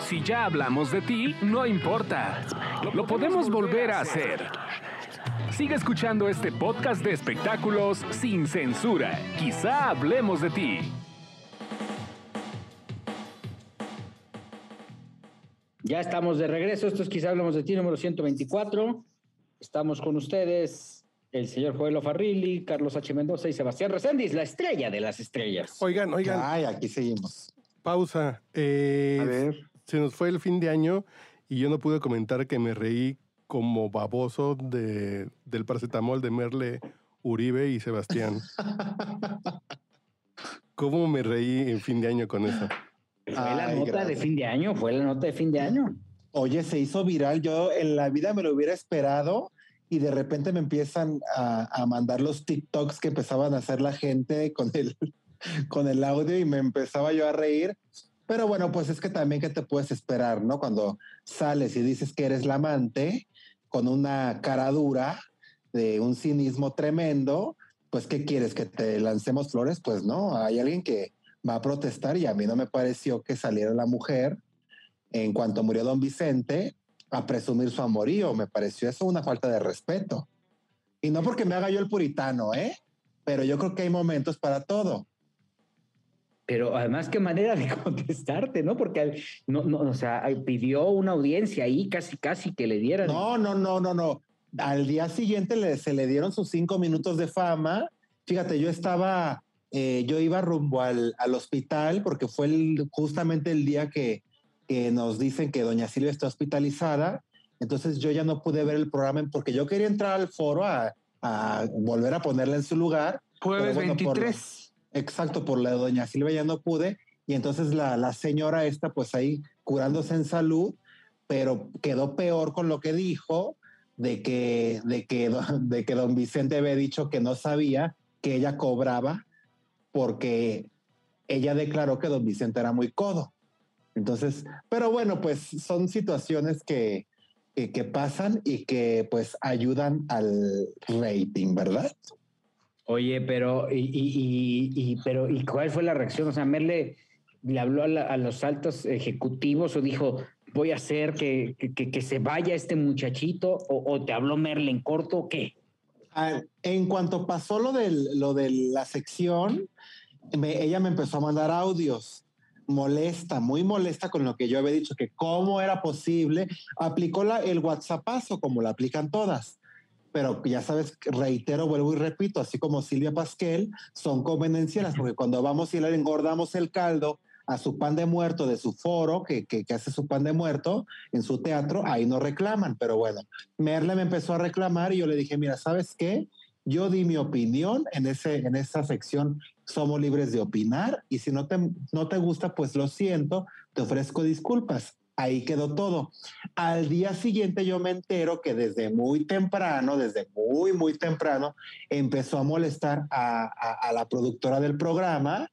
Si ya hablamos de ti, no importa. Lo podemos volver a hacer. Sigue escuchando este podcast de espectáculos sin censura. Quizá hablemos de ti. Ya estamos de regreso. Esto es Quizá hablamos de ti, número 124. Estamos con ustedes el señor Joel Farrilli, Carlos H. Mendoza y Sebastián Reséndiz, la estrella de las estrellas. Oigan, oigan. Ay, aquí seguimos. Pausa. Eh, A ver. Se nos fue el fin de año y yo no pude comentar que me reí como baboso de, del paracetamol de Merle Uribe y Sebastián. ¿Cómo me reí en fin de año con eso? Fue la Ay, nota de fin de año, fue la nota de fin de año. Oye, se hizo viral. Yo en la vida me lo hubiera esperado y de repente me empiezan a, a mandar los TikToks que empezaban a hacer la gente con el, con el audio y me empezaba yo a reír. Pero bueno, pues es que también que te puedes esperar, ¿no? Cuando sales y dices que eres la amante con una cara dura de un cinismo tremendo, pues ¿qué quieres? ¿Que te lancemos flores? Pues no, hay alguien que va a protestar y a mí no me pareció que saliera la mujer en cuanto murió don Vicente a presumir su amorío. Me pareció eso una falta de respeto. Y no porque me haga yo el puritano, ¿eh? Pero yo creo que hay momentos para todo. Pero además, qué manera de contestarte, ¿no? Porque no, no, o sea, pidió una audiencia ahí, casi, casi que le dieran. No, no, no, no, no. Al día siguiente le, se le dieron sus cinco minutos de fama. Fíjate, yo estaba, eh, yo iba rumbo al, al hospital porque fue el- justamente el día que, que nos dicen que doña Silvia está hospitalizada. Entonces yo ya no pude ver el programa porque yo quería entrar al foro a, a volver a ponerla en su lugar. Jueves bueno, por 23. Exacto, por la doña Silvia ya no pude. Y entonces la, la señora esta, pues ahí curándose en salud, pero quedó peor con lo que dijo de que, de que, de que don Vicente había dicho que no sabía que ella cobraba porque ella declaró que don Vicente era muy codo. Entonces, pero bueno, pues son situaciones que, que, que pasan y que pues ayudan al rating, ¿verdad? Oye, pero, y, pero, ¿y cuál fue la reacción? O sea, Merle le habló a, la- los altos ejecutivos o dijo, voy a hacer que, que, que se vaya este muchachito, o, te habló Merle en corto, o qué? Ah, en cuanto pasó lo, del, lo de la sección, ella me empezó a mandar audios molesta, muy molesta con lo que yo había dicho, que cómo era posible, aplicó la, el WhatsAppazo como la aplican todas. Pero ya sabes, reitero, vuelvo y repito, así como Silvia Pasquel, son convenenciales, porque cuando vamos y le engordamos el caldo a su pan de muerto de su foro, que, que, que hace su pan de muerto en su teatro, ahí no reclaman. Pero bueno, Merle me empezó a reclamar y yo le dije, mira, ¿sabes qué? Yo di mi opinión en, ese, en esa sección, somos libres de opinar y si no te, no te gusta, pues lo siento, te ofrezco disculpas. Ahí quedó todo. Al día siguiente yo me entero que desde muy temprano, desde muy, muy temprano, empezó a molestar a, la productora del programa,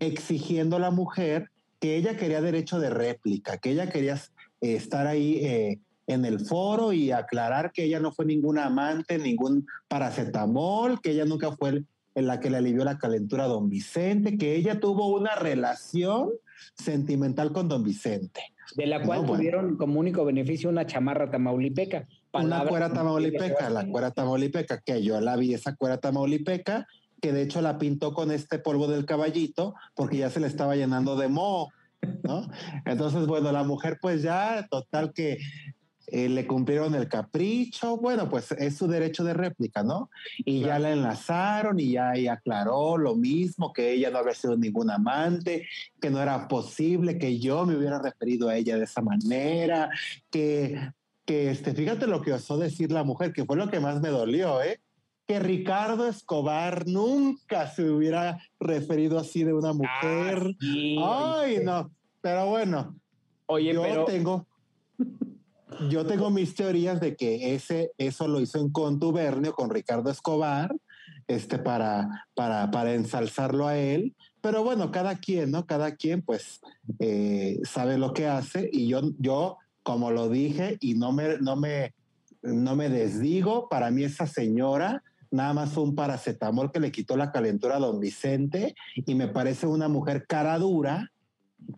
exigiendo a la mujer que ella quería derecho de réplica, que ella quería estar ahí eh, en el foro y aclarar que ella no fue ninguna amante, ningún paracetamol, que ella nunca fue la que le alivió la calentura a don Vicente, que ella tuvo una relación sentimental con don Vicente. De la cual No, bueno. tuvieron como único beneficio una chamarra tamaulipeca. Una cuera tamaulipeca, la cuera tamaulipeca, que yo la vi, esa cuera tamaulipeca, que de hecho la pintó con este polvo del caballito, porque ya se le estaba llenando de moho, ¿no? Entonces, bueno, la mujer pues ya, total que eh, le cumplieron el capricho, bueno, pues es su derecho de réplica, ¿no? Y ya la enlazaron y ya ella aclaró lo mismo, que ella no había sido ningún amante, que no era posible que yo me hubiera referido a ella de esa manera, que, que este, fíjate lo que osó decir la mujer, que fue lo que más me dolió, ¿eh? Que Ricardo Escobar nunca se hubiera referido así de una mujer. Ah, sí, Ay, no, pero bueno, Oye, yo pero tengo, yo tengo mis teorías de que ese, eso lo hizo en contubernio con Ricardo Escobar, este, para, para, para ensalzarlo a él. Pero bueno, cada quien, ¿no? Cada quien, pues, eh, sabe lo que hace. Y yo, yo, como lo dije, y no me, no me, no me desdigo, para mí esa señora nada más un paracetamol que le quitó la calentura a don Vicente y me parece una mujer cara dura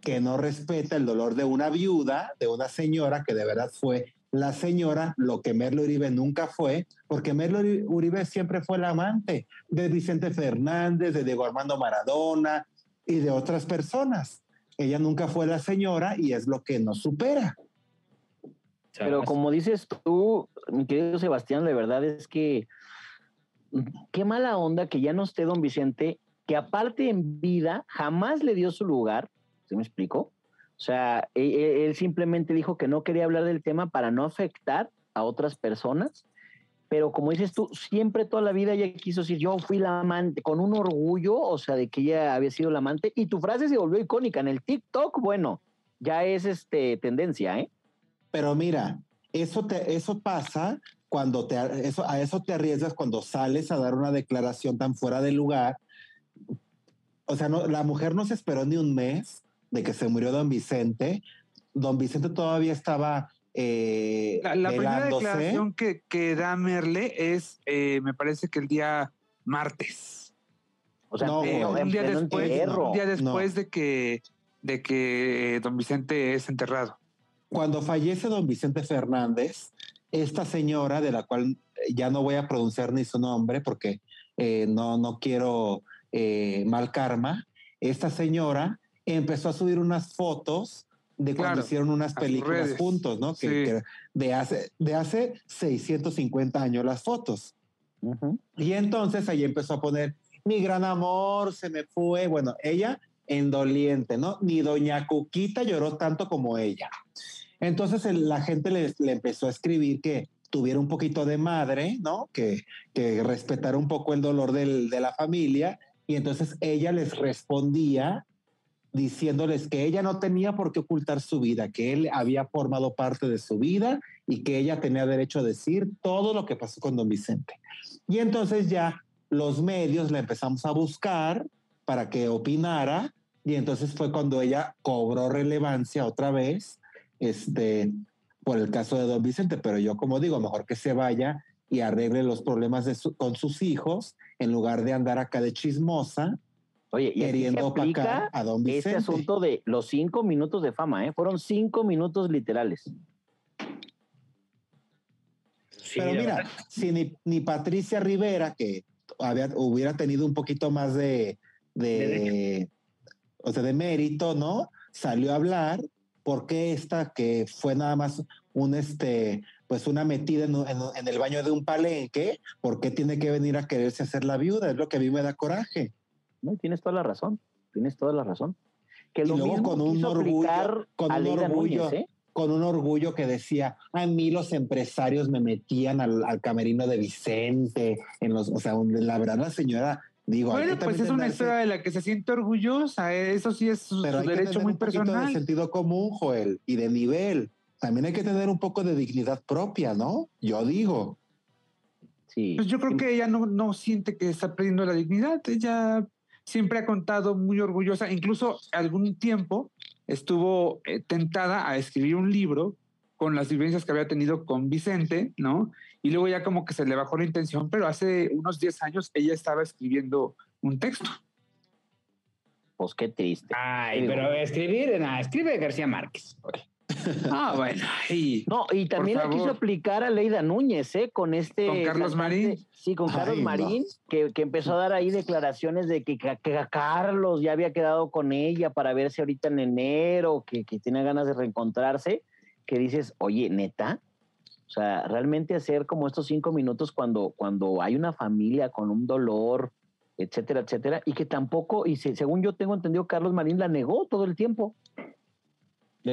que no respeta el dolor de una viuda, de una señora que de verdad fue la señora, lo que Merlo Uribe nunca fue, porque Merlo Uribe siempre fue el amante de Vicente Fernández, de Diego Armando Maradona y de otras personas. Ella nunca fue la señora y es lo que nos supera. Pero como dices tú, mi querido Sebastián, la verdad es que qué mala onda que ya no esté don Vicente, que aparte en vida jamás le dio su lugar, ¿se me explicó? O sea, e, e, él, simplemente dijo que no quería hablar del tema para no afectar a otras personas, pero como dices tú, siempre toda la vida ella quiso decir, yo fui la amante, con un orgullo, o sea, de que ella había sido la amante, y tu frase se volvió icónica en el TikTok, bueno, ya es este tendencia, ¿eh? Pero mira, eso, te, eso pasa cuando te, eso, a eso te arriesgas cuando sales a dar una declaración tan fuera de lugar. O sea, no, la mujer no se esperó ni un mes de que se murió don Vicente. Don Vicente todavía estaba... Eh, la, primera declaración que, que, da Merle es, eh, me parece que el día martes. O sea, un, día después, un día después de que de que don Vicente es enterrado. Cuando fallece don Vicente Fernández, esta señora, de la cual ya no voy a pronunciar ni su nombre porque eh, no, no quiero eh, mal karma, esta señora empezó a subir unas fotos de cuando hicieron unas películas juntos, ¿no? Que, de, hace, de hace 650 años las fotos. Y entonces ahí empezó a poner, mi gran amor se me fue. Bueno, ella en doliente, ¿no? Ni doña Cuquita lloró tanto como ella. Entonces la gente le, empezó a escribir que tuviera un poquito de madre, ¿no? Que, que respetara un poco el dolor del, de la familia. Y entonces ella les respondía diciéndoles que ella no tenía por qué ocultar su vida, que él había formado parte de su vida y que ella tenía derecho a decir todo lo que pasó con don Vicente. Y entonces ya los medios la empezamos a buscar para que opinara y entonces fue cuando ella cobró relevancia otra vez, este, por el caso de Don Vicente, pero yo como digo, mejor que se vaya y arregle los problemas con sus hijos en lugar de andar acá de chismosa. Oye, y queriendo a Don Vicente. Este asunto de los cinco minutos de fama, ¿eh? fueron cinco minutos literales. pero mira, si ni, ni, Patricia Rivera, que había, hubiera tenido un poquito más de, de, o sea, de mérito, ¿no? Salió a hablar, porque esta que fue nada más un, este, pues una metida en, el baño de un palenque, ¿por qué tiene que venir a quererse hacer la viuda? Es lo que a mí me da coraje. No, tienes toda la razón, tienes toda la razón. Que lo luego con un orgullo, con un orgullo, ¿eh? con un orgullo que decía, a mí los empresarios me metían al, al camerino de Vicente, en los, o sea, la verdad la señora Digo, bueno, pues es una historia de la que se siente orgullosa, eso sí es su, Pero hay derecho que tener muy un personal. de sentido común, Joel, y de nivel. También hay que tener un poco de dignidad propia, ¿no? Yo digo. Sí. Pues yo creo que ella no, no siente que está perdiendo la dignidad. Ella siempre ha contado muy orgullosa, incluso algún tiempo estuvo eh, tentada a escribir un libro con las vivencias que había tenido con Vicente, ¿no? Y luego ya como que se le bajó la intención, pero hace unos 10 años ella estaba escribiendo un texto. Pues qué triste. Ay, pero escribir, nada, escribe García Márquez. Ah, bueno. Y, no, y también la quiso aplicar a Leida Núñez, ¿eh? Con este. Con Carlos Marín. Sí, con Carlos Marín, que, que, empezó a dar ahí declaraciones de que, que, Carlos ya había quedado con ella para verse ahorita en enero, que, que tenía ganas de reencontrarse que dices, oye, neta, o sea, realmente hacer como estos cinco minutos cuando, cuando hay una familia con un dolor, etcétera, etcétera, y que tampoco, y según yo tengo entendido, Carlos Marín la negó todo el tiempo.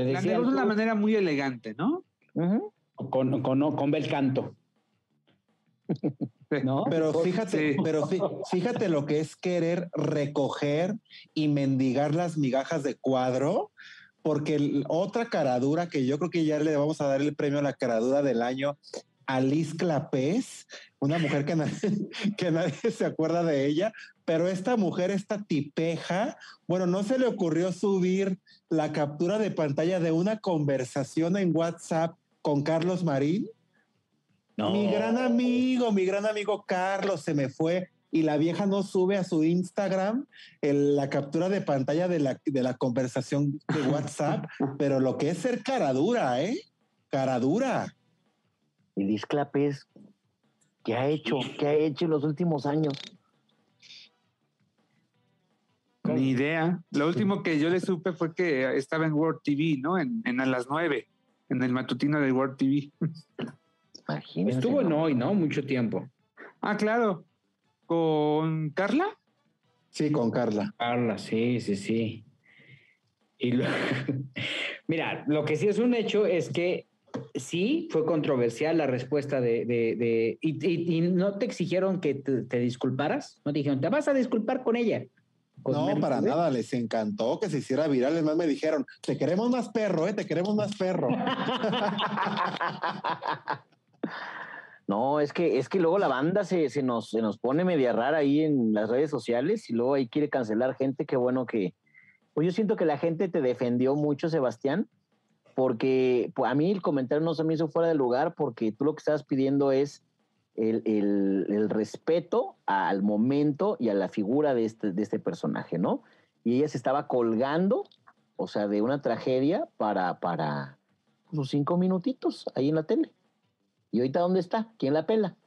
La negó de una manera muy elegante, ¿no? con, con, con bel canto. ¿No? Pero fíjate, pero fíjate lo que es querer recoger y mendigar las migajas de cuadro porque otra caradura que yo creo que ya le vamos a dar el premio a la caradura del año, Alice Clapés, una mujer que nadie, que nadie se acuerda de ella, pero esta mujer, esta tipeja, bueno, no se le ocurrió subir la captura de pantalla de una conversación en WhatsApp con Carlos Marín. Mi gran amigo, mi gran amigo Carlos se me fue y la vieja no sube a su Instagram la captura de pantalla de la, de la conversación de WhatsApp, pero lo que es ser cara dura, ¿eh? Cara dura. Y Disclap es, ¿qué ha hecho? ¿Qué ha hecho en los últimos años? Ni idea. Lo último que yo le supe fue que estaba en World TV, ¿no? En, a las nueve, en el matutino de World TV. Estuvo en hoy, ¿no? Mucho tiempo. Ah, claro. ¿Con Carla? Sí, con Carla. Carla, sí, sí, sí. Y Mira, lo que sí es un hecho es que sí fue controversial la respuesta de... de, y, no te exigieron que te, disculparas, no te dijeron, te vas a disculpar con ella. no, para nada, les encantó que se hiciera viral. Además me dijeron, te queremos más perro, ¿eh? Te queremos más perro. No, es que, es que luego la banda se, se, nos, se nos pone media rara ahí en las redes sociales y luego ahí quiere cancelar gente. Qué bueno que. Pues yo siento que la gente te defendió mucho, Sebastián, porque pues, a mí el comentario no se me hizo fuera de lugar porque tú lo que estabas pidiendo es el, el, el respeto al momento y a la figura de este, de este personaje, ¿no? Y ella se estaba colgando, o sea, de una tragedia para, para unos cinco minutitos ahí en la tele. ¿Y ahorita dónde está? ¿Quién la pela?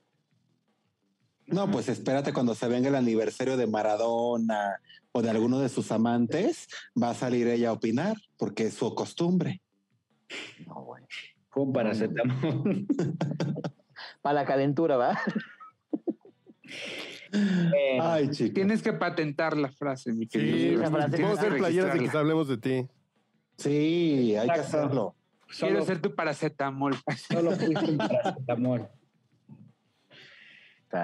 No, pues espérate cuando se venga el aniversario de Maradona o de alguno de sus amantes, va a salir ella a opinar, porque es su costumbre. No, bueno. Fue un paracetamol. Para la calentura, ¿va? Ay, chico. Tienes que patentar la frase, mi querido. Sí, frase. Vamos a hacer playeras y que hablemos de ti. Sí, hay que hacerlo. Quiero ser tu paracetamol. Solo fuiste un paracetamol.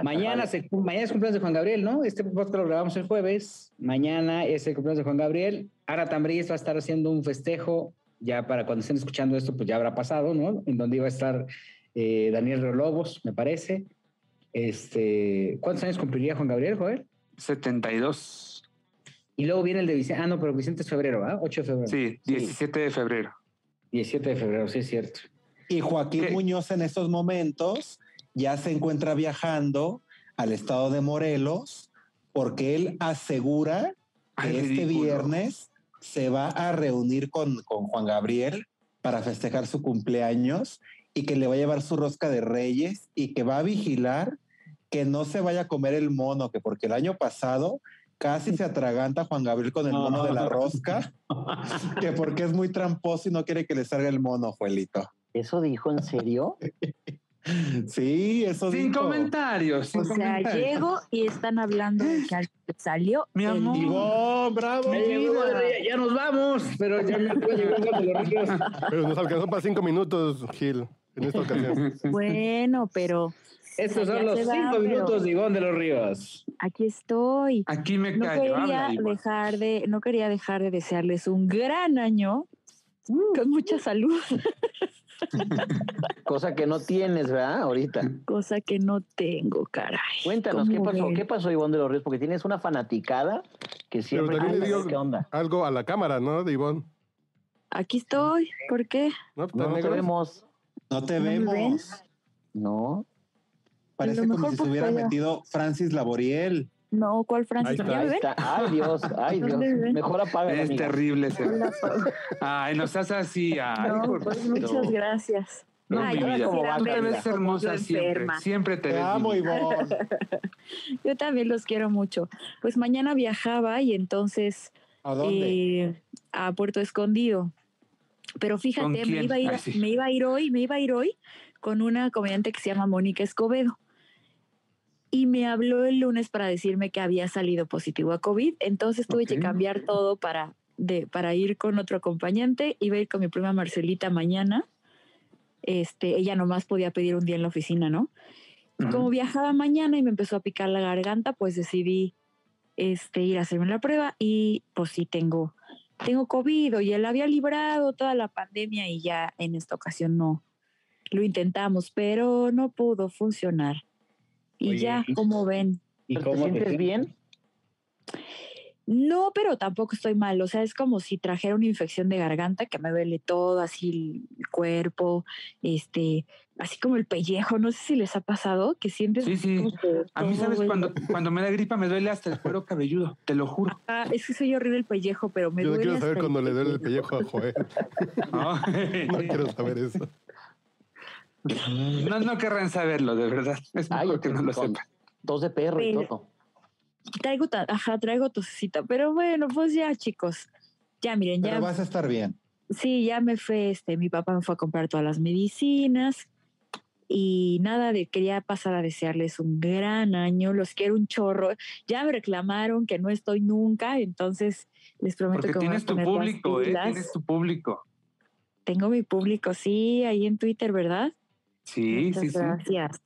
Mañana, se, mañana es cumpleaños de Juan Gabriel, ¿no? Este podcast lo grabamos el jueves. Mañana es el cumpleaños de Juan Gabriel. Ara Tambriz va a estar haciendo un festejo. Ya para cuando estén escuchando esto, pues ya habrá pasado, ¿no? En donde iba a estar eh, Daniel Rolobos, me parece. Este, ¿Cuántos años cumpliría Juan Gabriel, Joel? 72. Y luego viene el de Vicente. Ah, no, pero Vicente es febrero, ¿ah? 8 de febrero. Sí, 17 de febrero. 17 de febrero, sí es cierto. Y Joaquín Muñoz en estos momentos ya se encuentra viajando al estado de Morelos porque él asegura que este viernes se va a reunir con, con Juan Gabriel para festejar su cumpleaños y que le va a llevar su rosca de reyes y que va a vigilar que no se vaya a comer el mono, que porque el año pasado casi se atraganta Juan Gabriel con el mono de la rosca, que porque es muy tramposo y no quiere que le salga el mono, Juelito. ¿Eso dijo en serio? sí, eso Sin comentarios. o sea, llego y están hablando de que salió. Mi amor. bravo. ya, nos vamos, pero ya me Pero nos alcanzó para cinco minutos, Gil, en esta ocasión. Bueno, pero estos son los cinco minutos de Ivonne de los Ríos. Aquí estoy. Aquí me no Quería dejar de, no quería dejar de desearles un gran año uh. con mucha salud. Cosa que no tienes, ¿verdad? Ahorita. Cosa que no tengo, caray. Cuéntanos, ¿qué pasó? ¿Qué pasó, Ivonne de los Ríos? Porque tienes una fanaticada que siempre... Pero también le ¿Qué onda? algo a la cámara, ¿no, de Ivonne? Aquí estoy. ¿Por qué? No, no te vemos. No te vemos. No. Parece como si se hubiera metido Francis Laboriel. No, ¿cuál Francis? Ahí está, Ay, Dios, ay, Dios. Mejor apaga. Es terrible ese. Ay, no seas así. Ay, no, pues muchas gracias. No, ay, mi vida. Tú te ves hermosa siempre. Siempre te, te amo, Ivonne. Yo también los quiero mucho. Pues mañana viajaba y entonces... ¿A dónde? Eh, a Puerto Escondido. Pero fíjate, me iba, a ir, me iba a ir hoy, me iba a ir hoy con una comediante que se llama Mónica Escobedo y me habló el lunes para decirme que había salido positivo a COVID. Entonces tuve que cambiar todo para, de, para ir con otro acompañante. Iba a ir con mi prima Marcelita mañana. Este, ella nomás podía pedir un día en la oficina, ¿no? Y como viajaba mañana y me empezó a picar la garganta, pues decidí este, ir a hacerme la prueba y pues sí tengo, tengo COVID y él había librado toda la pandemia y ya en esta ocasión no, lo intentamos, pero no pudo funcionar. Y ya, como ven. ¿Y cómo te sientes bien? No, pero tampoco estoy mal. O sea, es como si trajera una infección de garganta que me duele todo, así el cuerpo, este, así como el pellejo, no sé si les ha pasado, que sientes... Sí, sí. a mí, ¿sabes? Cuando, cuando me da gripa me duele hasta el cuero cabelludo, te lo juro. Ah, es que soy horrible el pellejo, pero me duele Yo no quiero saber cuando le duele el pellejo a Joel. no quiero saber eso. No, no querrán saberlo, de verdad. Es mejor que no lo sepan. Dos de perro y todo. Traigo, ajá, traigo tosecita, pero bueno, pues ya, chicos. Ya, miren, ya. vas a estar bien. Sí, ya me fue, este, mi papá me fue a comprar todas las medicinas y nada de quería pasar a desearles un gran año, los quiero un chorro. Ya me reclamaron que no estoy nunca, entonces les prometo que tienes tu público, eh, tienes tu público. Tengo mi público, sí, ahí en Twitter, ¿verdad? Sí, sí, sí. Gracias.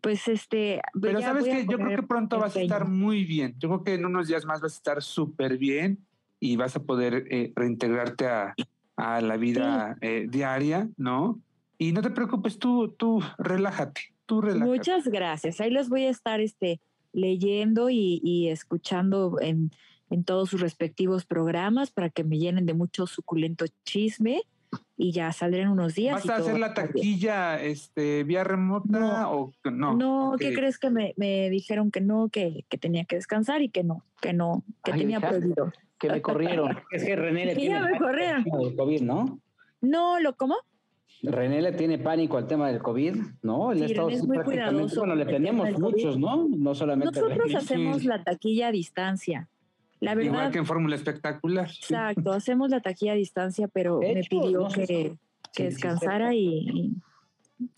Pues este. Pero sabes que yo creo que pronto vas a estar muy bien. Yo creo que en unos días más vas a estar súper bien y vas a poder eh, reintegrarte a, a, la vida eh, diaria, ¿no? Y no te preocupes, tú, tú relájate, tú relájate. Muchas gracias. Ahí los voy a estar este, leyendo y, y escuchando en, en todos sus respectivos programas para que me llenen de mucho suculento chisme y ya saldré en unos días. ¿Vas a hacer la taquilla este, vía remota o no? No, ¿qué crees que me, me, dijeron que no, que, que, tenía que descansar y que no, que no, que tenía prohibido? Que me corrieron. es que René le tiene me corrieron. del COVID, ¿no? No, ¿lo cómo? René le tiene pánico al tema del COVID, ¿no? Él sí, estado es muy cuidadoso. Bueno, le tenemos muchos, ¿no? No solamente Nosotros hacemos la taquilla a distancia. La verdad, Igual que en Fórmula Espectacular. Exacto, hacemos la taquilla a distancia, pero me pidió que, que descansara y,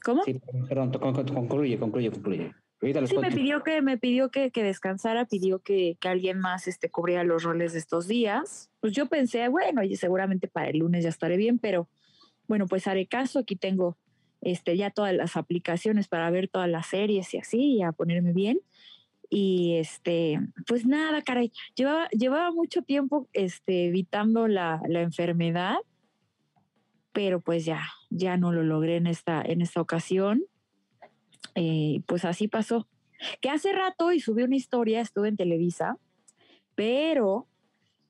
¿Cómo? Sí, perdón, concluye, concluye, concluye. Sí, me pidió que me pidió que, que descansara, pidió que, que, alguien más este, cubriera los roles de estos días. Pues yo pensé, bueno, y seguramente para el lunes ya estaré bien, pero bueno, pues haré caso. Aquí tengo este, ya todas las aplicaciones para ver todas las series y así, y a ponerme bien. Y este, pues nada, caray, llevaba, llevaba mucho tiempo este, evitando la, la enfermedad, pero pues ya, ya no lo logré en esta, en esta ocasión. Eh, pues así pasó. Que hace rato y subí una historia, estuve en Televisa, pero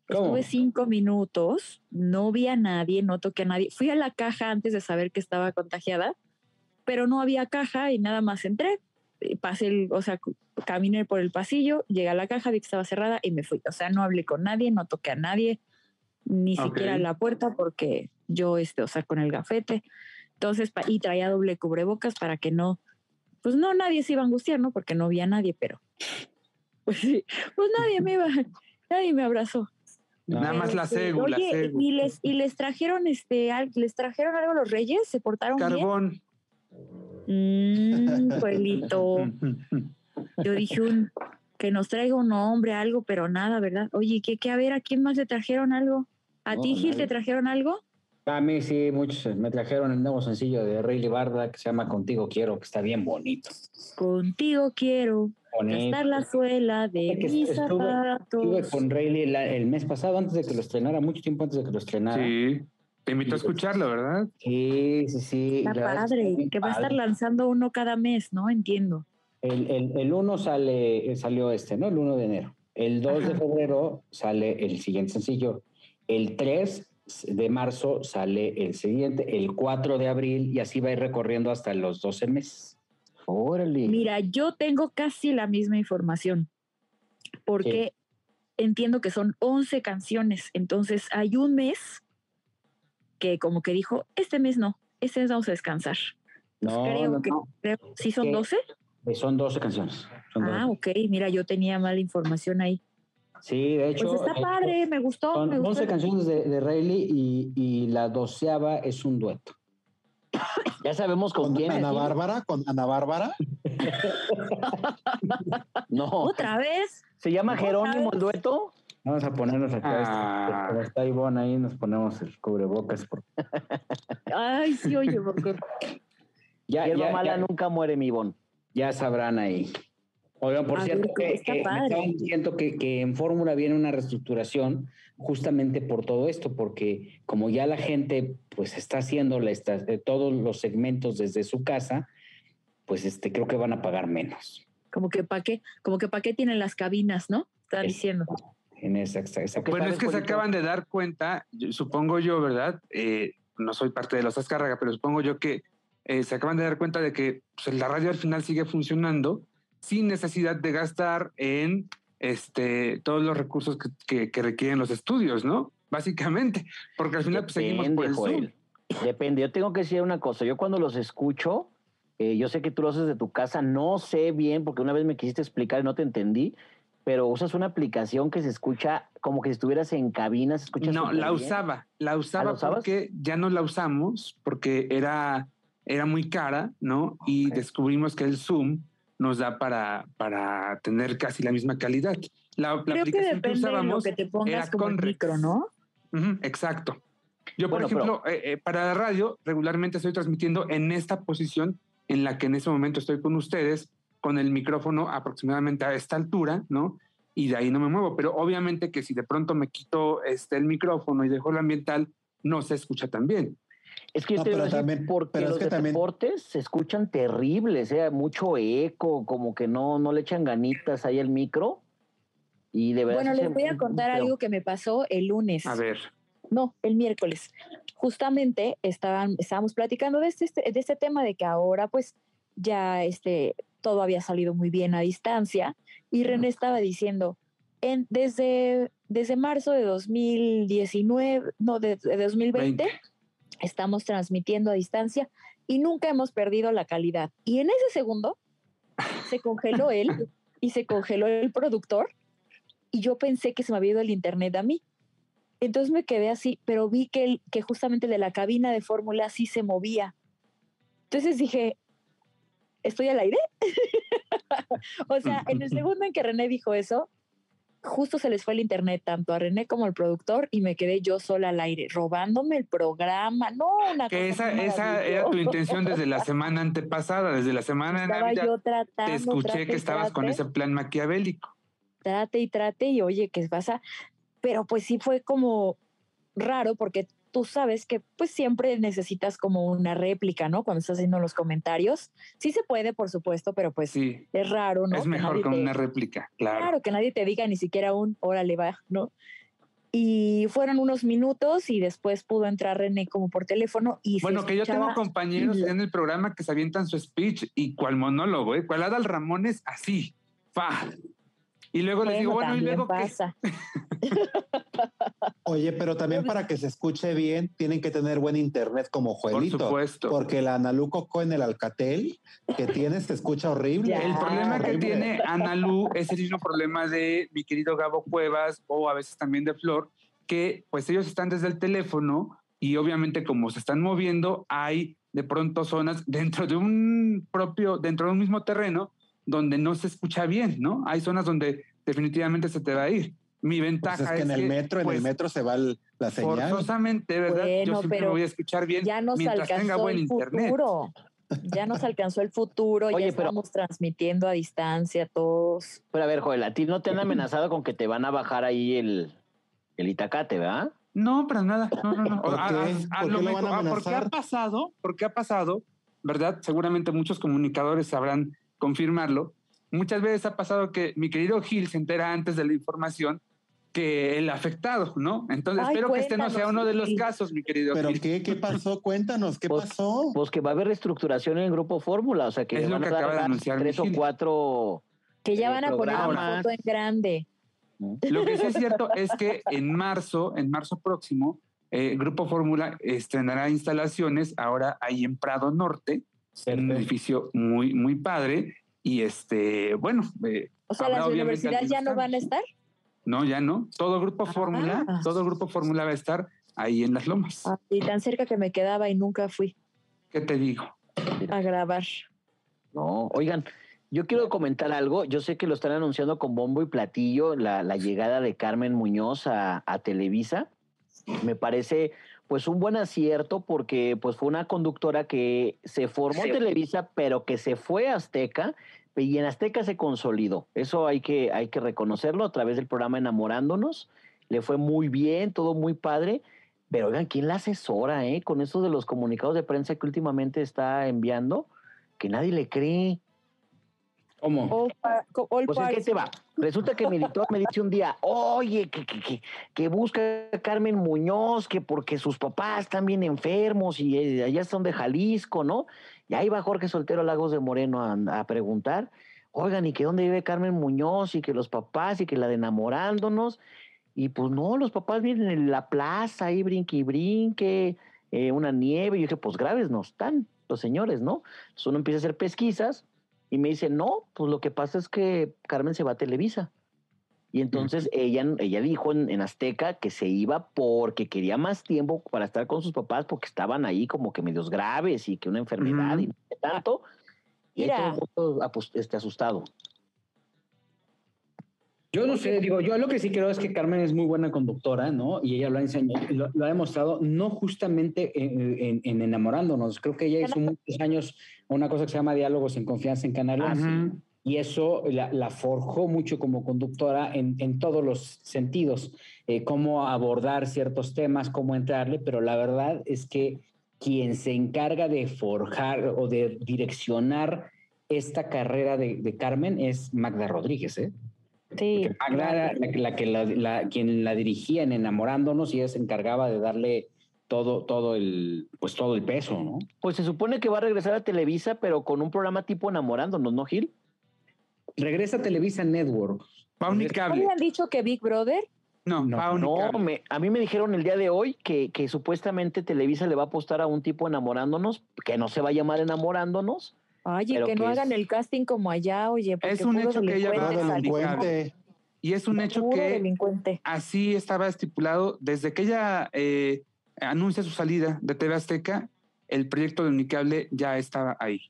estuve cinco minutos, no vi a nadie, no toqué a nadie. Fui a la caja antes de saber que estaba contagiada, pero no había caja y nada más entré. Pasé, el, o sea, caminé por el pasillo, llegué a la caja, vi que estaba cerrada y me fui. O sea, no hablé con nadie, no toqué a nadie, ni siquiera a la puerta porque yo, este, o sea, con el gafete. Entonces, y traía doble cubrebocas para que no, pues no, nadie se iba a angustiar, ¿no? Porque no había nadie, pero pues sí, pues nadie me iba, nadie me abrazó. Nada más la este, cédula. Oye, y les, y les trajeron este, les trajeron algo los reyes, se portaron Carbón. bien. Mmm, pueblito. Yo dije un, que nos traiga un hombre, algo, pero nada, ¿verdad? Oye, ¿qué, qué? A ver, ¿a quién más le trajeron algo? ¿A ti, Gil, te trajeron algo? A mí sí, muchos me trajeron el nuevo sencillo de Rey Barda que se llama Contigo Quiero, que está bien bonito. Contigo Quiero. Gastar la suela de mis zapatos. Estuve con Rayleigh el, mes pasado, antes de que lo estrenara, mucho tiempo antes de que lo estrenara. Sí. Te invito a escucharlo, ¿verdad? Sí, sí, sí. Está padre, que va a estar lanzando uno cada mes, ¿no? Entiendo. El, el, el uno sale, salió este, ¿no? El 1 de enero. El 2 de febrero sale el siguiente sencillo. El 3 de marzo sale el siguiente, el 4 de abril, y así va a ir recorriendo hasta los 12 meses. Órale. Mira, yo tengo casi la misma información, porque entiendo que son 11 canciones, entonces hay un mes que como que dijo, este mes no, este mes vamos a descansar. Pues no, creo que, Creo, ¿Sí son 12? Son 12 canciones. ah, ok, mira, yo tenía mala información ahí. Sí, de hecho. Pues está padre, me gustó. Son me 11 canciones de, de Rayleigh y, y, la doceava es un dueto. Ya sabemos con, quién. Ana Bárbara, con Ana Bárbara. no. ¿Otra vez? ¿Se llama Jerónimo el dueto? Vamos a ponernos acá. Este, ah. Este, está Ivonne ahí, nos ponemos el cubrebocas. Por... Ay, sí, oye, porque. Ya, ya, mala ya, nunca muere, mi Ivonne. Ya sabrán ahí. Oigan, por cierto, que, que, que, que, en Fórmula viene una reestructuración justamente por todo esto, porque como ya la gente pues está haciendo la, eh, todos los segmentos desde su casa, pues este, creo que van a pagar menos. Como que para qué, como que para qué tienen las cabinas, ¿no? Está diciendo. En esa, esa, bueno, es que se acaban de dar cuenta, supongo yo, ¿verdad? Eh, no soy parte de los Azcárraga, pero supongo yo que eh, se acaban de dar cuenta de que pues, la radio al final sigue funcionando sin necesidad de gastar en este, todos los recursos que, requieren los estudios, ¿no? Básicamente, porque al final pues, seguimos por el Zoom. Depende, yo tengo que decir una cosa, yo cuando los escucho, eh, yo sé que tú lo haces de tu casa, no sé bien, porque una vez me quisiste explicar y no te entendí, pero usas una aplicación que se escucha como que si estuvieras en cabina, se escucha. No, la usaba, la usaba porque ya no la usamos, porque era, era muy cara, ¿no? Y descubrimos que el Zoom nos da para, para tener casi la misma calidad. La, Creo que depende usábamos de lo que te pongas como micro, ¿no? exacto. Yo, por ejemplo, eh, eh, para la radio, regularmente estoy transmitiendo en esta posición en la que en ese momento estoy con ustedes, con el micrófono aproximadamente a esta altura, ¿no? Y de ahí no me muevo. Pero obviamente que si de pronto me quito este, el micrófono y dejo el ambiental, no se escucha tan bien. Es que pero también, porque los deportes se escuchan terribles, ¿eh? mucho eco, como que no, no le echan ganitas ahí al micro. Y de verdad bueno, les voy a contar algo que me pasó el lunes. A ver. No, el miércoles. Justamente estaban, estábamos platicando de este, de este tema de que ahora pues ya este, todo había salido muy bien a distancia y René estaba diciendo, en, desde, desde marzo de 2019, no, de, 2020, estamos transmitiendo a distancia y nunca hemos perdido la calidad. Y en ese segundo se congeló él y se congeló el productor y yo pensé que se me había ido el internet a mí. Entonces me quedé así, pero vi que, que justamente de la cabina de fórmula sí se movía. Entonces dije, ¿estoy al aire? o sea, en el segundo en que René dijo eso, justo se les fue el internet tanto a René como al productor y me quedé yo sola al aire, robándome el programa. No, una que esa, esa era tu intención desde la semana antepasada, desde la semana Estaba yo tratando, te escuché que estabas con ese plan maquiavélico. Trate y trate y oye, ¿qué pasa? Pero pues sí fue como raro porque tú sabes que pues siempre necesitas como una réplica, ¿no? Cuando estás haciendo los comentarios. Sí se puede, por supuesto, pero pues es raro, ¿no? Es mejor con una réplica, claro. Claro, que nadie te diga ni siquiera un órale va, ¿no? Y fueron unos minutos y después pudo entrar René como por teléfono y Bueno, que yo tengo compañeros en el programa que se avientan su speech y cual monólogo, ¿eh? Cual Adal Ramones así, fa, y luego les digo, bueno, y luego pasa. Oye, pero también para que se escuche bien, tienen que tener buen internet como Juelito. Por supuesto. Porque el Analu en el Alcatel que tienes se escucha horrible. el problema que tiene Analu es el mismo problema de mi querido Gabo Cuevas o a veces también de Flor, que pues ellos están desde el teléfono y obviamente como se están moviendo, hay de pronto zonas dentro de un propio, dentro de un mismo terreno donde no se escucha bien, ¿no? Hay zonas donde definitivamente se te va a ir. Mi pues ventaja es que en el metro, en el pues, metro se va la señal. Forzosamente, ¿verdad? Yo siempre me voy a escuchar bien ya nos mientras tenga buen internet. Futuro. Ya nos alcanzó el futuro, ya estamos transmitiendo a distancia todos. Pero a ver, Joel, a ti no te han amenazado con que te van a bajar ahí el, el itacate, ¿verdad? No, para nada. No, no, no. ¿Por qué? porque ha pasado, porque ha pasado, ¿verdad? Seguramente muchos comunicadores sabrán confirmarlo. Muchas veces ha pasado que mi querido Gil se entera antes de la información que el afectado, ¿no? Entonces espero que este no sea uno de los casos, mi querido ¿Pero qué, qué pasó? Cuéntanos, ¿qué pues, pasó? Pues que va a haber reestructuración en el grupo Fórmula, o sea que es lo que acaba de anunciar tres o cuatro que ya van a poner una foto en grande. Lo que sí es cierto es que en marzo, en marzo próximo, el eh, Grupo Fórmula estrenará instalaciones ahora ahí en Prado Norte, en un edificio muy, muy padre. Y este, bueno. Eh, o sea, las universidades ya no van a estar. No, ya no. Todo Grupo ah. Fórmula, todo Grupo Fórmula va a estar ahí en las lomas. Ah, y tan cerca que me quedaba y nunca fui. ¿Qué te digo? A grabar. No, oigan, yo quiero comentar algo. Yo sé que lo están anunciando con bombo y platillo, la, la llegada de Carmen Muñoz a, a Televisa. Me parece pues un buen acierto porque pues fue una conductora que se formó en Televisa, pero que se fue a Azteca y en Azteca se consolidó. Eso hay que, hay que reconocerlo a través del programa Enamorándonos. Le fue muy bien, todo muy padre. Pero oigan, ¿quién la asesora, eh? Con eso de los comunicados de prensa que últimamente está enviando, que nadie le cree. ¿Cómo? pues es que te va. Resulta que mi editor me dice un día, oye, que, que, que, busca a Carmen Muñoz, que porque sus papás están bien enfermos y eh, allá están de Jalisco, ¿no? Y ahí va Jorge Soltero Lagos de Moreno a, preguntar, oigan, ¿y que dónde vive Carmen Muñoz? Y que los papás y que la de enamorándonos. Y pues no, los papás viven en la plaza, ahí brinque y brinque, eh, una nieve. Y yo dije, pues graves no están los señores, ¿no? Entonces uno empieza a hacer pesquisas y me dice, no, pues lo que pasa es que Carmen se va a Televisa. Y entonces ella, ella dijo en, Azteca que se iba porque quería más tiempo para estar con sus papás porque estaban ahí como que medios graves y que una enfermedad y no tanto. Y Mira. todo este, asustado. Yo no sé, digo, yo lo que sí creo es que Carmen es muy buena conductora, ¿no? Y ella lo ha enseñado, lo, ha demostrado, no justamente en, enamorándonos. Creo que ella hizo muchos años una cosa que se llama Diálogos en Confianza en Canales. Y eso la, forjó mucho como conductora en, todos los sentidos, eh, cómo abordar ciertos temas, cómo entrarle, pero la verdad es que quien se encarga de forjar o de direccionar esta carrera de, de Carmen es Magda Rodríguez, ¿eh? Sí. la, la, que la, quien la dirigía en Enamorándonos y ella se encargaba de darle todo, todo el, pues todo el peso, ¿no? Pues se supone que va a regresar a Televisa, pero con un programa tipo Enamorándonos, ¿no, Gil? Regresa a Televisa Network. ¿No han dicho que Big Brother? No, no, no a mí me dijeron el día de hoy que, que supuestamente Televisa le va a apostar a un tipo enamorándonos, que no se va a a enamorándonos, Oye, que, no hagan el casting como allá, oye. Es un hecho que ella va delincuente. Y es un hecho que así estaba estipulado desde que ella eh, anuncia su salida de TV Azteca, el proyecto de Unicable ya estaba ahí.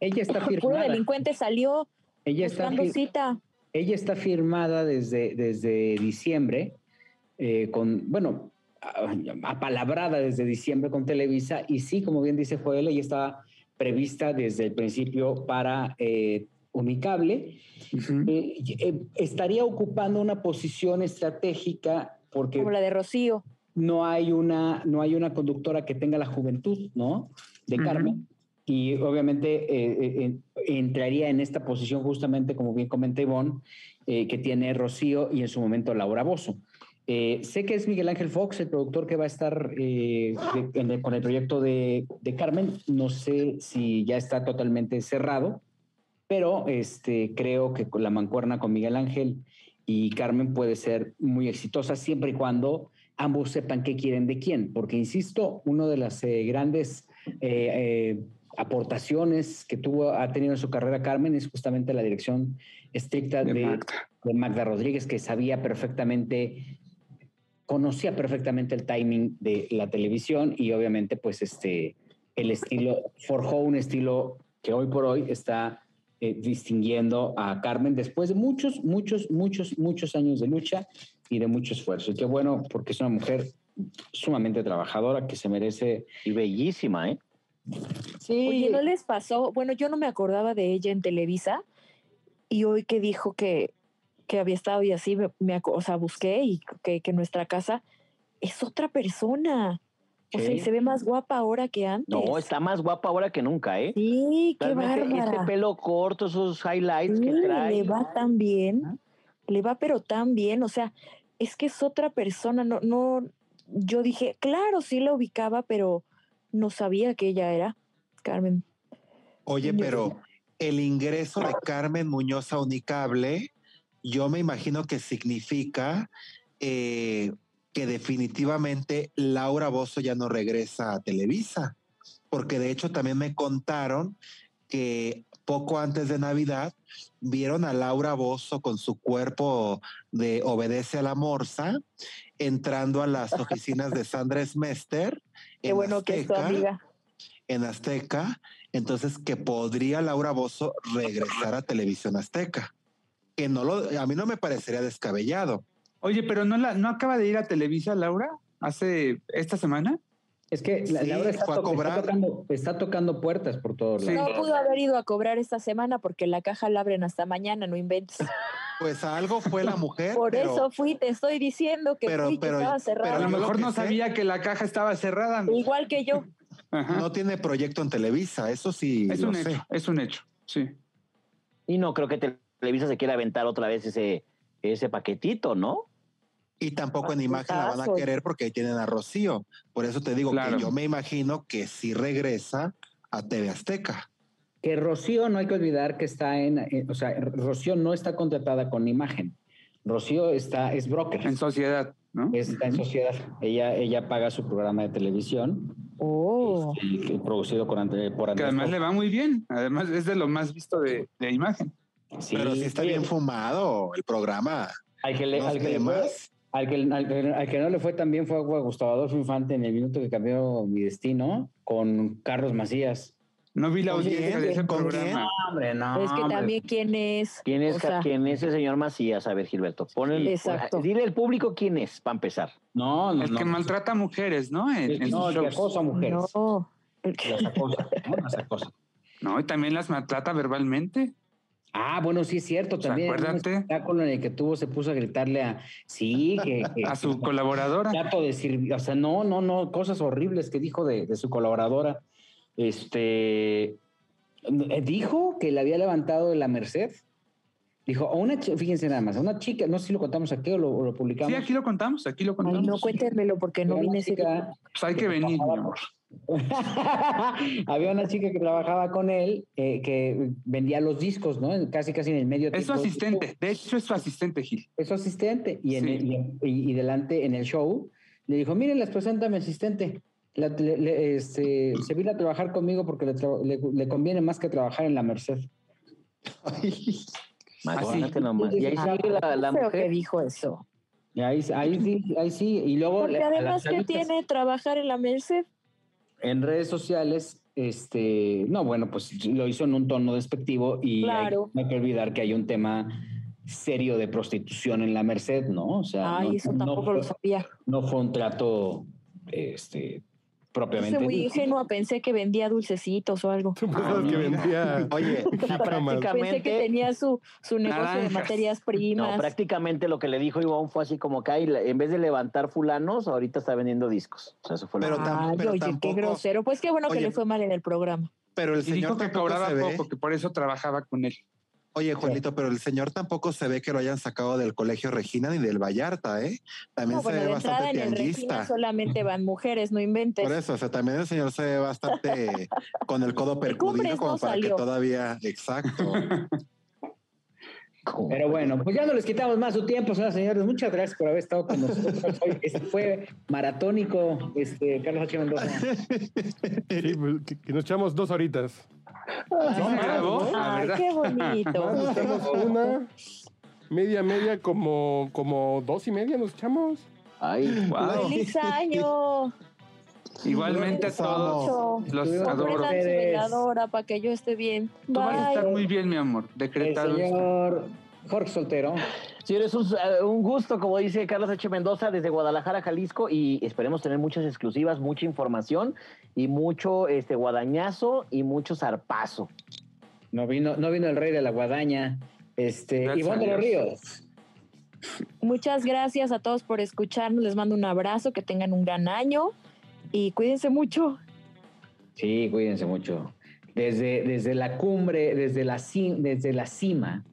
Ella está firmada. Puro delincuente salió ella está cita. Ella está firmada desde, desde diciembre, eh, con, bueno, apalabrada desde diciembre con Televisa, y sí, como bien dice Joel, ella estaba prevista desde el principio para eh, Unicable. Eh, eh, estaría ocupando una posición estratégica porque... Como la de Rocío. No hay una, no hay una conductora que tenga la juventud, ¿no? De Carmen. Y obviamente entraría en esta posición justamente, como bien comenté Ivonne, que tiene Rocío y en su momento Laura Bozo. Eh, sé que es Miguel Ángel Fox, el productor que va a estar eh, con el proyecto de, Carmen. No sé si ya está totalmente cerrado, pero este, creo que con la mancuerna con Miguel Ángel y Carmen puede ser muy exitosa siempre y cuando ambos sepan qué quieren de quién. Porque, insisto, una de las eh, grandes aportaciones que tuvo, ha tenido en su carrera Carmen es justamente la dirección estricta de, de Magda Rodríguez, que sabía perfectamente conocía perfectamente el timing de la televisión y obviamente pues este, el estilo, forjó un estilo que hoy por hoy está eh, distinguiendo a Carmen después de muchos, muchos, muchos, muchos años de lucha y de mucho esfuerzo. Y qué bueno, porque es una mujer sumamente trabajadora que se merece. Y bellísima, ¿eh? Sí. Oye, ¿no les pasó? Bueno, yo no me acordaba de ella en Televisa y hoy que dijo que que había estado y así, me, o sea, busqué y que, que, nuestra casa es otra persona. O sea, y se ve más guapa ahora que antes. No, está más guapa ahora que nunca, ¿eh? Sí, qué bárbara. Ese pelo corto, esos highlights que trae. Le va tan bien, le va pero tan bien, o sea, es que es otra persona, no, no, yo dije, claro, sí la ubicaba, pero no sabía que ella era Carmen. Oye, pero el ingreso de Carmen Muñoz a Unicable yo me imagino que significa eh, que definitivamente Laura Bozo ya no regresa a Televisa, porque de hecho también me contaron que poco antes de Navidad vieron a Laura Bozo con su cuerpo de obedece a la morsa entrando a las oficinas de Sandra Smester. Qué bueno que es tu amiga. En Azteca, entonces que podría Laura Bozo regresar a Televisión Azteca que no lo, a mí no me parecería descabellado. Oye, pero no, la, no acaba de ir a Televisa, Laura, hace esta semana. Es que Laura está, está, tocando, puertas por todos lados. No pudo haber ido a cobrar esta semana porque la caja la abren hasta mañana, no inventes. Pues algo fue la mujer. Por eso fui, te estoy diciendo que, fui, que estaba cerrada. Pero a lo mejor no sabía que la caja estaba cerrada. Igual que yo. No tiene proyecto en Televisa, eso sí. Es un hecho, es un hecho, sí. Y no creo que Televisa se quiera aventar otra vez ese, ese paquetito, ¿no? Y tampoco en imagen la van a querer porque ahí tienen a Rocío. Por eso te digo que yo me imagino que si regresa a TV Azteca. Que Rocío no hay que olvidar que está en, eh, o sea, Rocío no está contratada con imagen. Rocío está, es broker. En sociedad, ¿no? Está en sociedad. Ella, ella paga su programa de televisión. Oh. Este, producido por Andrés. Que además le va muy bien. Además es de lo más visto de, de imagen. Sí, Pero sí está bien fumado el programa. Al que, le, al, que al, que, al, que, no le fue tan bien fue a Gustavo Adolfo Infante en el minuto que cambió mi destino con Carlos Macías. No vi la audiencia de ese programa. hombre, no, es que también quién es. ¿Quién es, ¿Quién es el señor Macías? A ver, Gilberto. Pon el, Exacto. Dile al público quién es, para empezar. No, no. El que maltrata a mujeres, ¿no? En, no, el que acosa a mujeres. No. Las acosa, ¿no? Las acosa. No, y también las maltrata verbalmente. Ah, bueno, sí es cierto. También acuérdate. el espectáculo en el que tuvo se puso a gritarle a sí, que, a su colaboradora. decir, o sea, no, no, no, cosas horribles que dijo de, de su colaboradora. Este eh, dijo que le había levantado de la Merced. Dijo, a una, fíjense nada más, a una chica, no sé si lo contamos aquí o lo, publicamos. Sí, aquí lo contamos, aquí lo contamos. no cuéntenmelo porque no vine ese Pues hay que venir, Había una chica que trabajaba con él eh, que vendía los discos, ¿no? Casi, casi en el medio. Es su asistente, de hecho es su asistente, Gil. Es su asistente. Y, en y, delante en el show le dijo, miren, les presento a mi asistente este, se vino a trabajar conmigo porque le, conviene más que trabajar en la Merced. Así. Y ahí sale la, la mujer. que dijo eso. Y ahí, ahí, sí, ahí sí. Y luego. Porque además, ¿qué tiene trabajar en la Merced? En redes sociales, este. No, bueno, pues lo hizo en un tono despectivo y claro. no hay que olvidar que hay un tema serio de prostitución en la Merced, ¿no? O sea. Ay, eso tampoco lo sabía. No fue un trato este, propiamente. Soy muy ingenua, pensé que vendía dulcecitos o algo. Tú pensabas que vendía. Oye, prácticamente. Pensé que tenía su, su negocio de materias primas. No, prácticamente lo que le dijo Ivonne fue así como que en vez de levantar fulanos, ahorita está vendiendo discos. O sea, eso fue lo pero, Ay, pero oye, qué grosero. Pues qué bueno que le fue mal en el programa. Pero el señor dijo que cobraba poco, que por eso trabajaba con él. Oye, Juanito, pero el señor tampoco se ve que lo hayan sacado del colegio Regina ni del Vallarta, ¿eh? También se ve bastante tianguista. solamente van mujeres, no inventes. Por eso, o sea, también el señor se ve bastante con el codo percudido como para que todavía, exacto. Pero bueno, pues ya no les quitamos más su tiempo, señoras señores. Muchas gracias por haber estado con nosotros hoy. Este fue maratónico, este, Carlos H. Mendoza. Sí, pues, que, nos echamos dos horitas. Ay, qué bonito. una, media, media, como, como dos y media nos echamos. Ay, wow. ¡Feliz año! Igualmente a todos. Los adoro. para que yo esté bien. Tú vas a estar muy bien, mi amor. Decretado. señor Jorge Soltero. Señores, un, eh, un gusto, como dice Carlos H. Mendoza, desde Guadalajara, Jalisco, y esperemos tener muchas exclusivas, mucha información y mucho este guadañazo y mucho zarpazo. No vino, no vino el rey de la guadaña, este, Ivonne de los Ríos. Muchas gracias a todos por escucharnos. Les mando un abrazo, que tengan un gran año y cuídense mucho. Sí, cuídense mucho. Desde, desde la cumbre, desde la, desde la cima,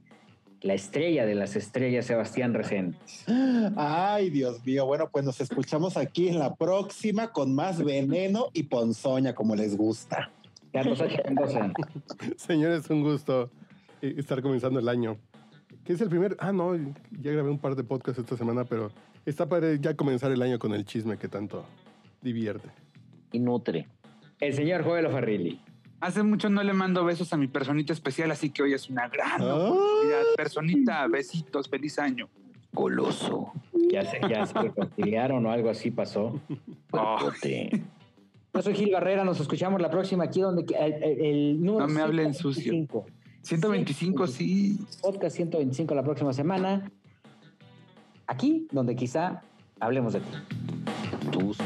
la estrella de las estrellas, Sebastián Regén. Ay, Dios mío. Bueno, pues nos escuchamos aquí en la próxima con más veneno y ponzoña, como les gusta. Carlos H. Señores, un gusto eh, estar comenzando el año. Que es el primer. Ah, no, ya grabé un par de podcasts esta semana, pero está para ya comenzar el año con el chisme que tanto divierte. Y nutre. El señor Joel Farrilli. Hace mucho no le mando besos a mi personita especial, así que hoy es una gran oportunidad. Personita, besitos, feliz año. Goloso. Ya se, ya se reconciliaron o algo así pasó. Oh. Yo soy Gil Barrera, nos escuchamos la próxima aquí donde el, número No me hablen sucio. 125, sí. Podcast 125 la próxima semana. Aquí donde quizá hablemos de ti. Tus